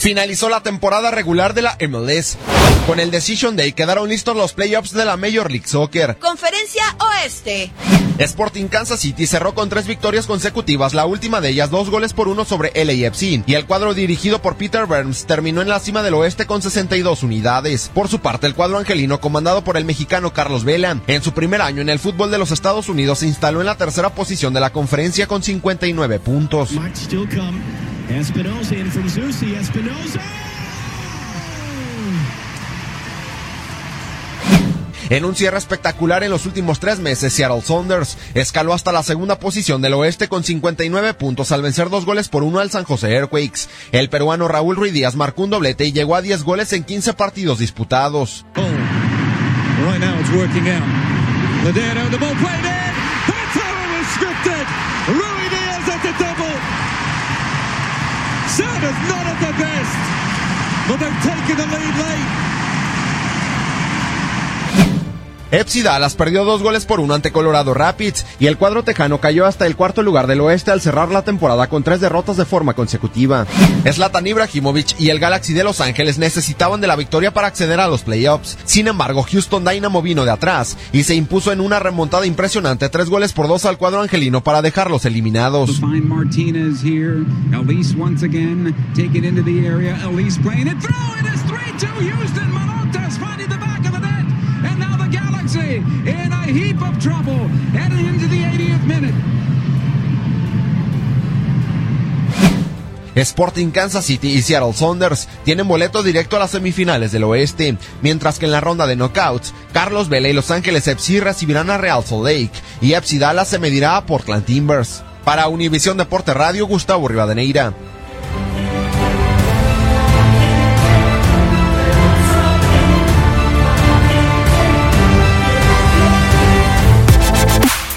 Finalizó la temporada regular de la MLS. Con el Decision Day quedaron listos los playoffs de la Major League Soccer. Conferencia Oeste. Sporting Kansas City cerró con tres victorias consecutivas, la última de ellas dos goles por uno sobre LAFC. Y el cuadro dirigido por Peter Burns terminó en la cima del oeste con 62 unidades. Por su parte, el cuadro angelino, comandado por el mexicano Carlos Vela, en su primer año en el fútbol de los Estados Unidos se instaló en la tercera posición de la conferencia con 59 puntos. Espinosa in from Zusi. Espinosa. En un cierre espectacular en los últimos tres meses, Seattle Saunders escaló hasta la segunda posición del oeste con 59 puntos al vencer dos goles por uno al San José Earthquakes. El peruano Raúl Ruiz Díaz marcó un doblete y llegó a 10 goles en 15 partidos disputados. Oh. Right Sanders not at their best, but they've taken the lead late. FC Dallas perdió dos goles por uno ante Colorado Rapids y el cuadro tejano cayó hasta el cuarto lugar del oeste al cerrar la temporada con tres derrotas de forma consecutiva. Zlatan Ibrahimovic y el Galaxy de Los Ángeles necesitaban de la victoria para acceder a los playoffs. Sin embargo, Houston Dynamo vino de atrás y se impuso en una remontada impresionante tres goles por dos al cuadro angelino para dejarlos eliminados. Elise heap of trouble heading into the 80th minute. Sporting Kansas City y Seattle Saunders tienen boleto directo a las semifinales del oeste, mientras que en la ronda de knockouts, Carlos Vela y Los Ángeles FC recibirán a Real Salt Lake y FC Dallas se medirá a Portland Timbers. Para Univisión Deporte Radio, Gustavo Rivadeneira.